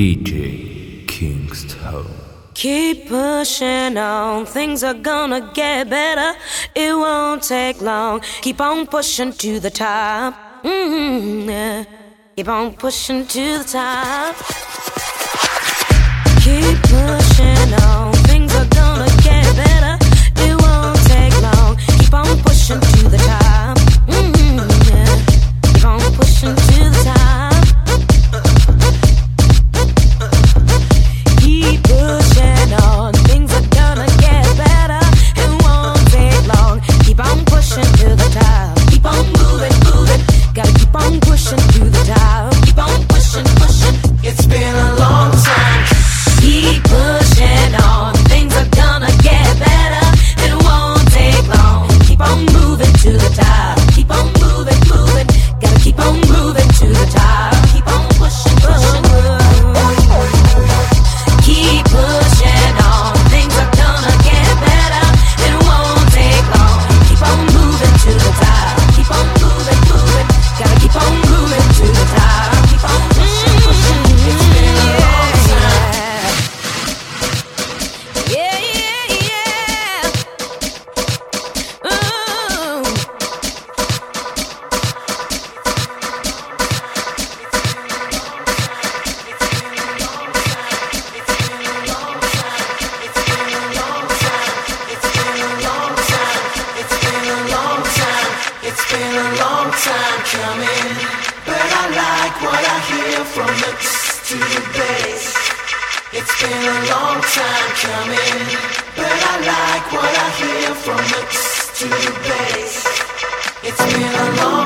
DJ Kingstone. Keep pushing on, things are gonna get better. It won't take long. Keep on pushing to the top. Mm-hmm, yeah. Keep on pushing to the top. Keep pushing. feeling alone.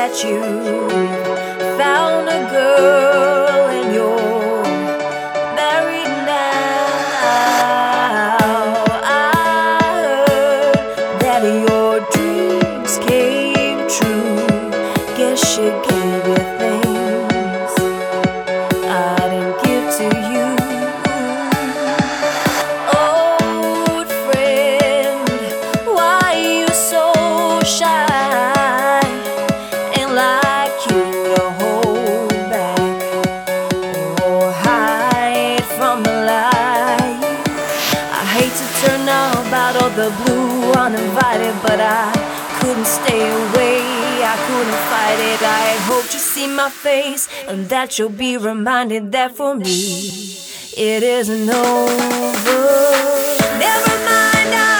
that you found a girl. my face, and that you'll be reminded that for me, it isn't over. Never mind, I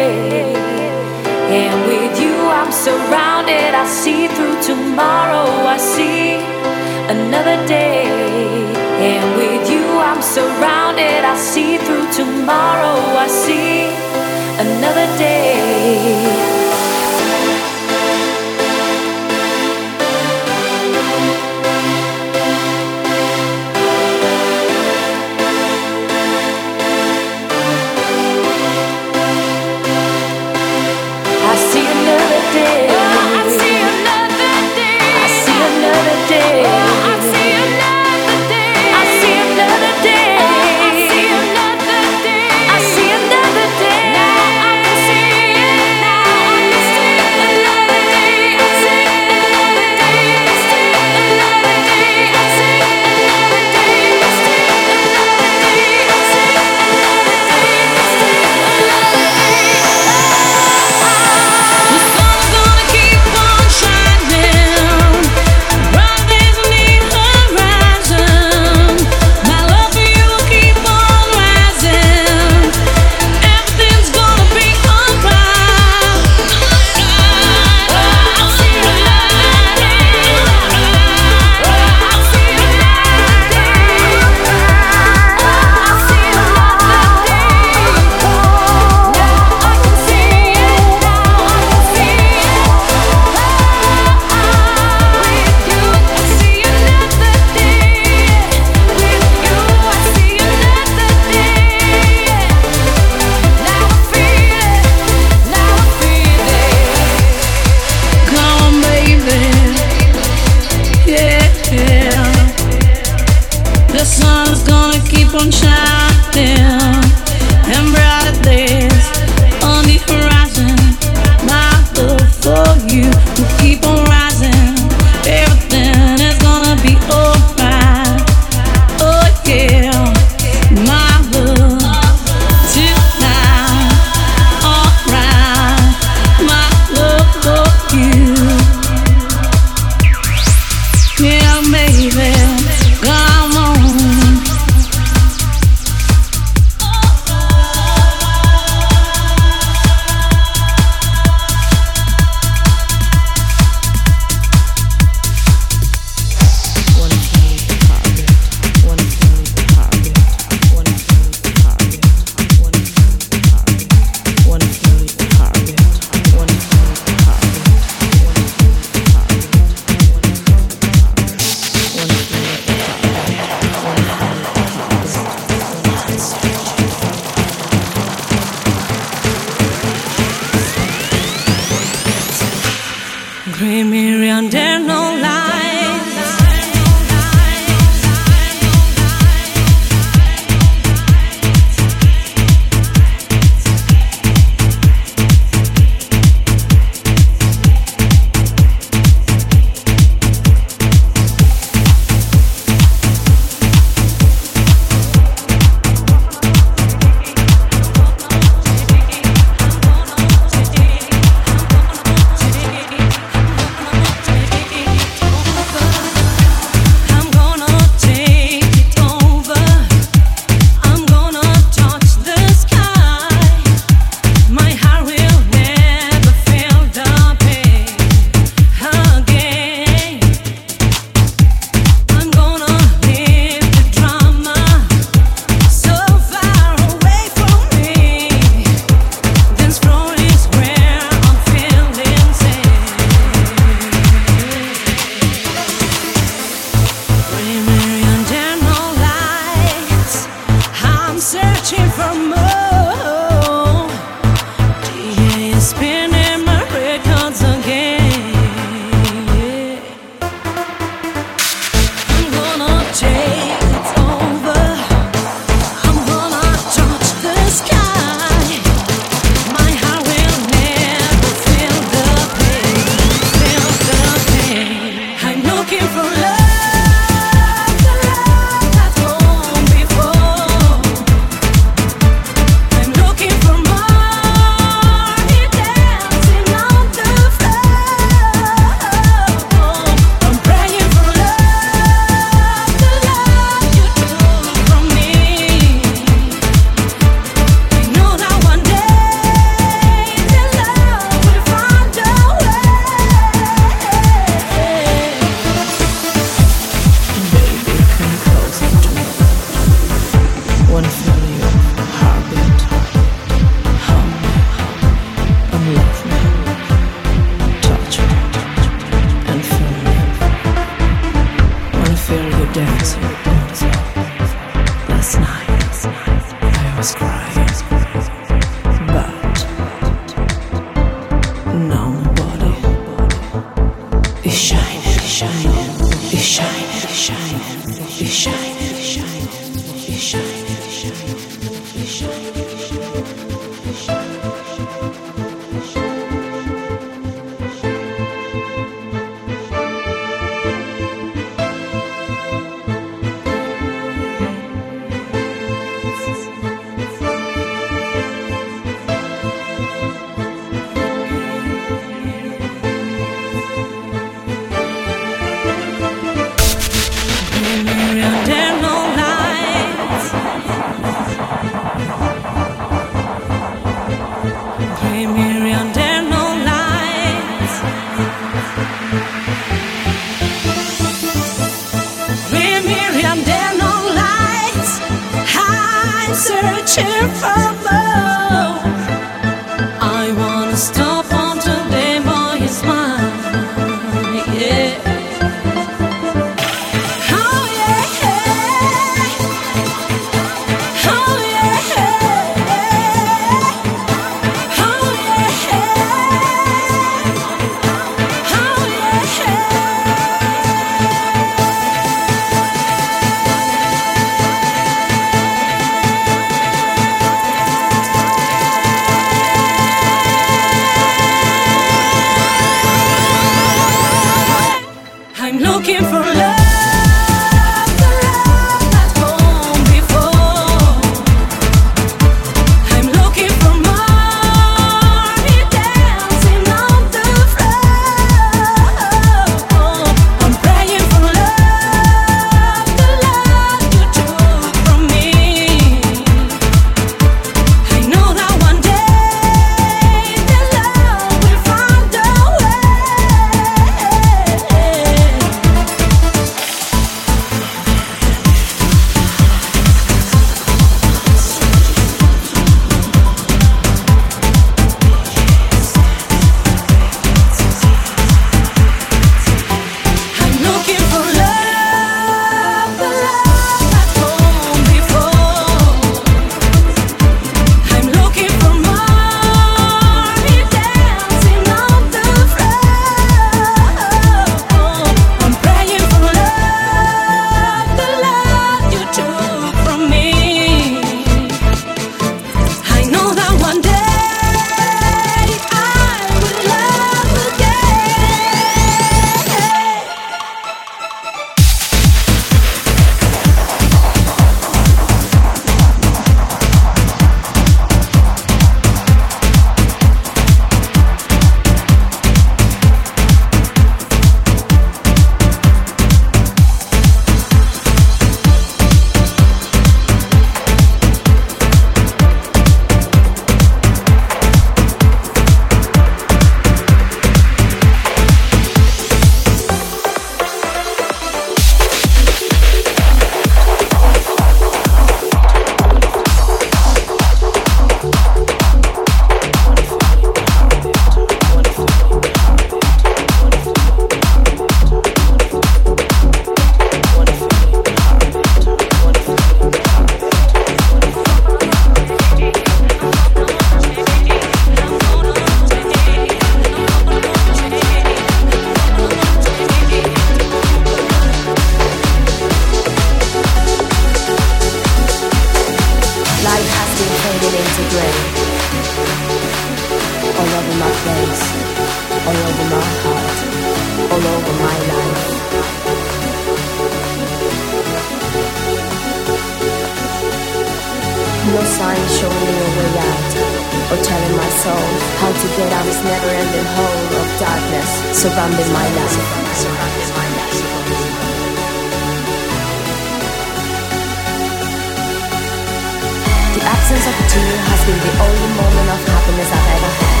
been the only moment of happiness I've ever had.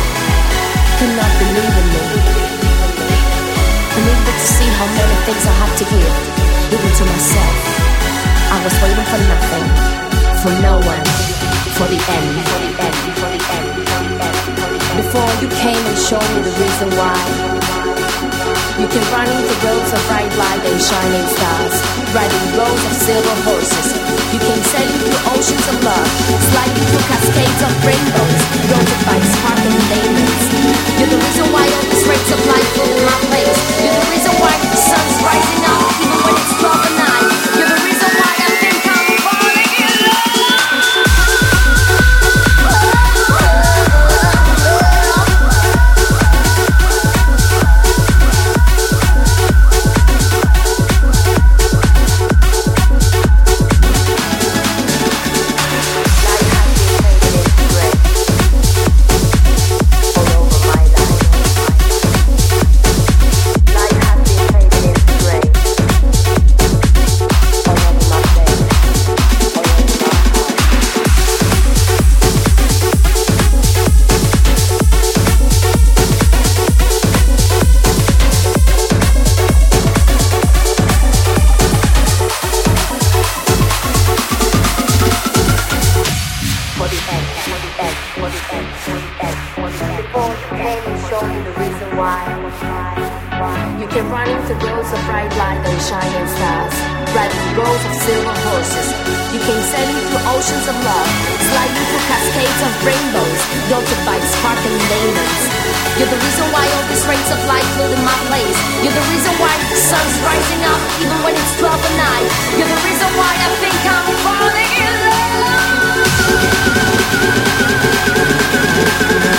Cannot believe in me. Unable to see how many things I have to give, even to myself. I was waiting for nothing, for no one, for the end, for the end. Before you came and showed me the reason why. You can run into roads of bright light and shining stars, riding rows of silver horses you can sail through oceans of love, sliding through cascades of rainbows, routed by sparkling diamonds. You're the reason why all these rays of light in my place. You're the reason why the sun's rising up You're the reason why all these rays of light flood in my place. You're the reason why the sun's rising up even when it's 12 at night. You're the reason why I think I'm falling in love.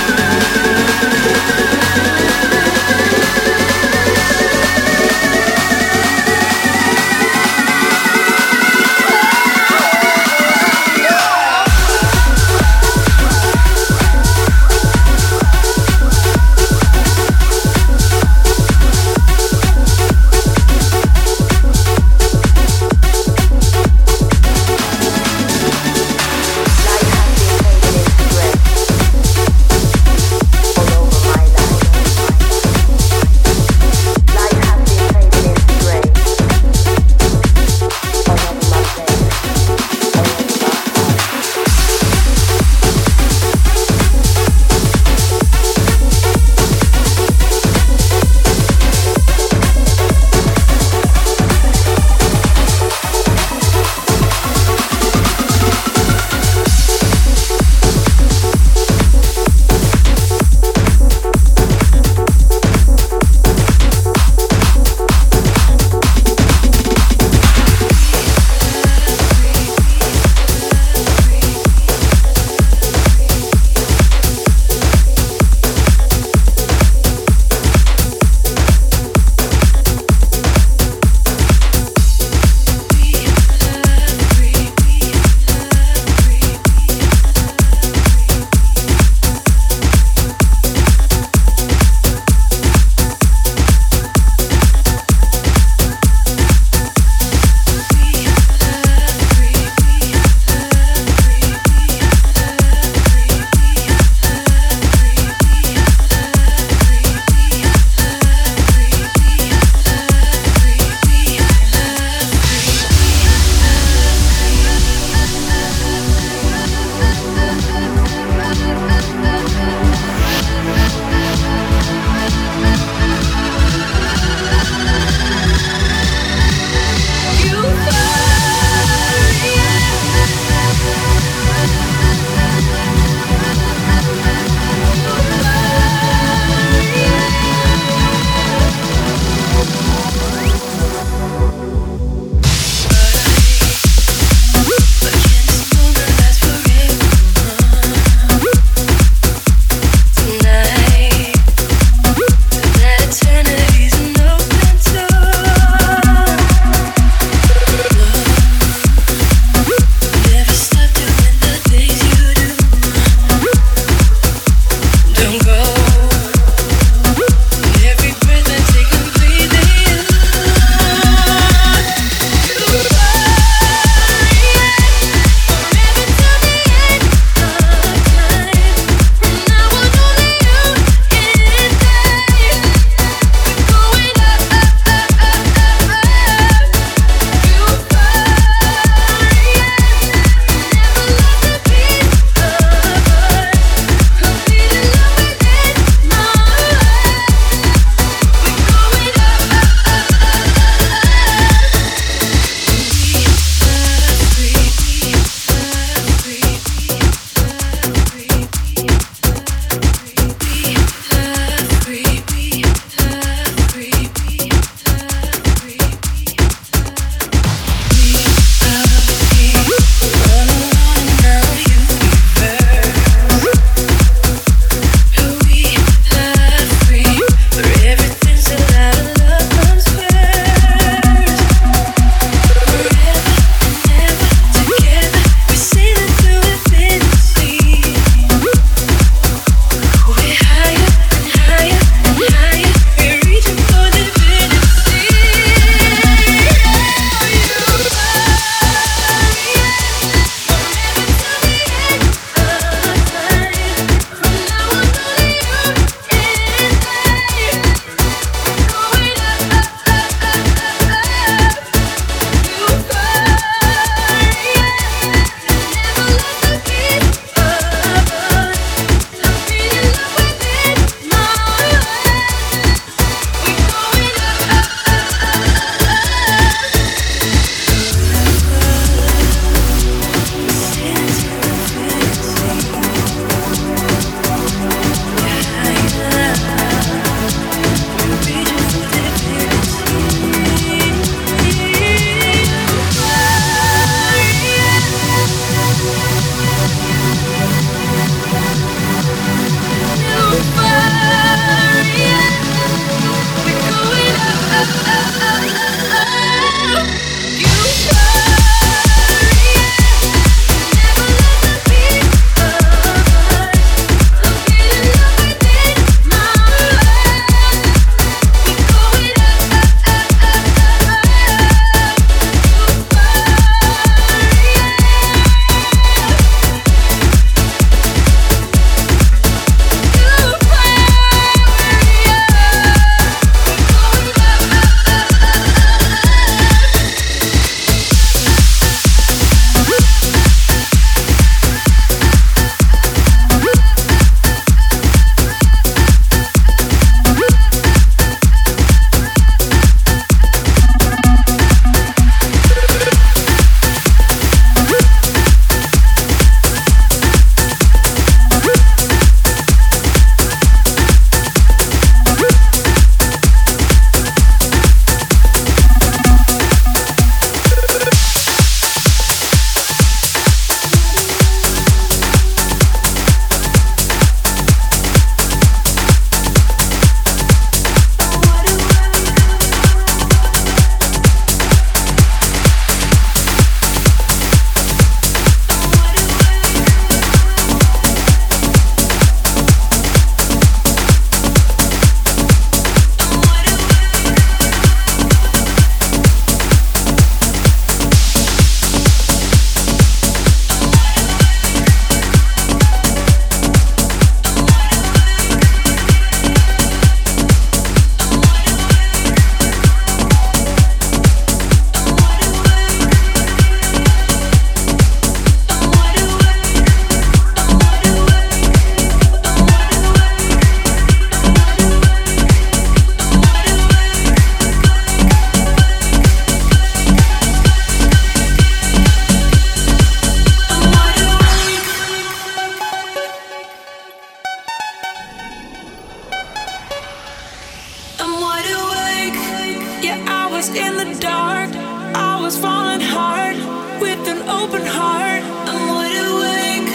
was in the dark, I was falling hard with an open heart. I'm wide awake.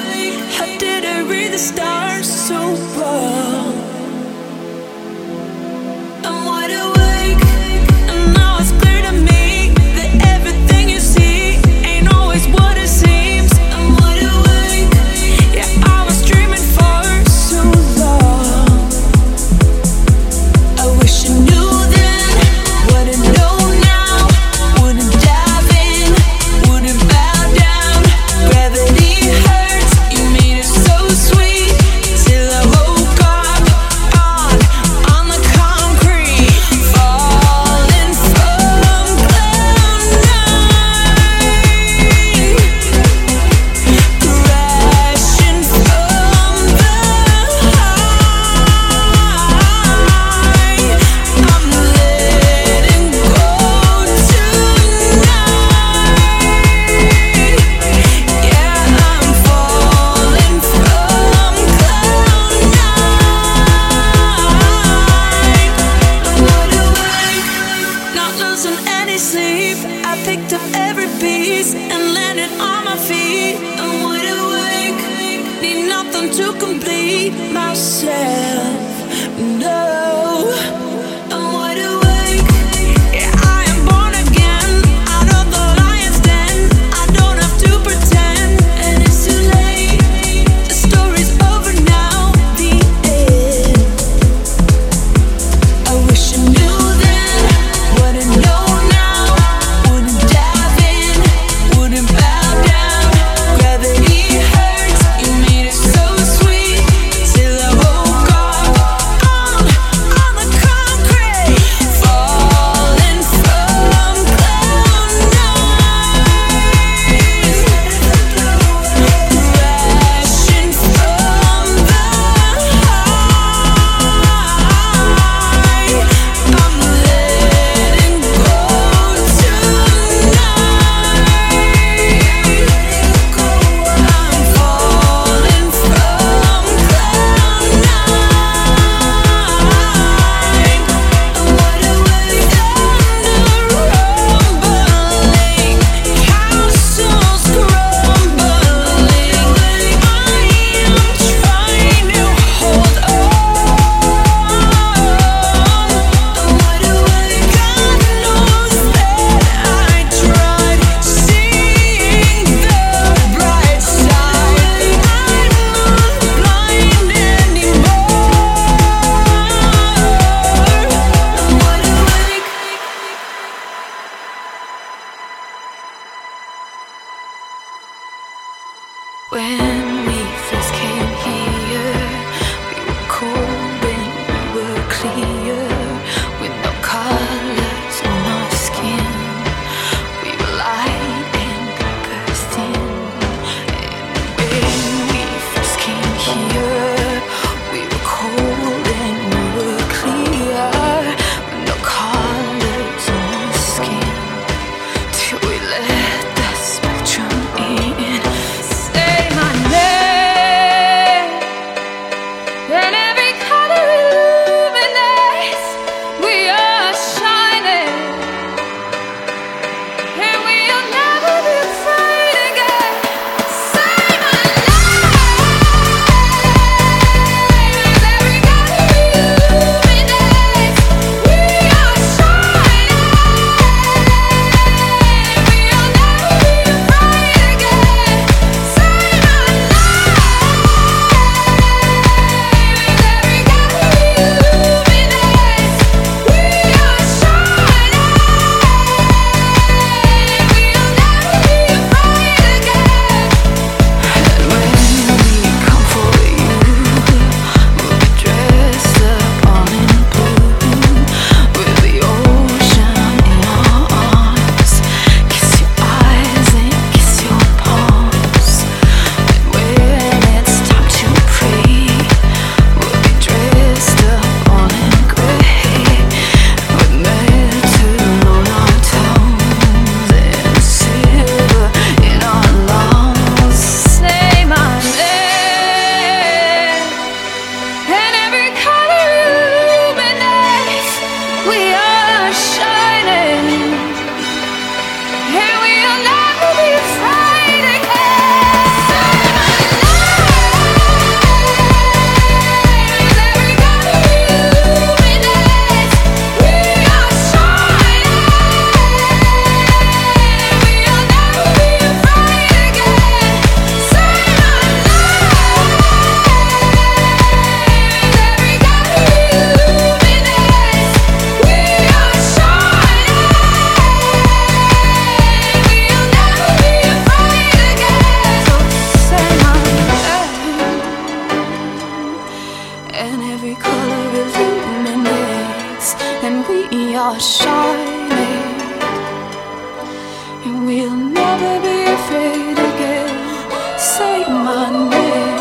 How did I read the stars so well? we are shining, and we'll never be afraid again. Say my name.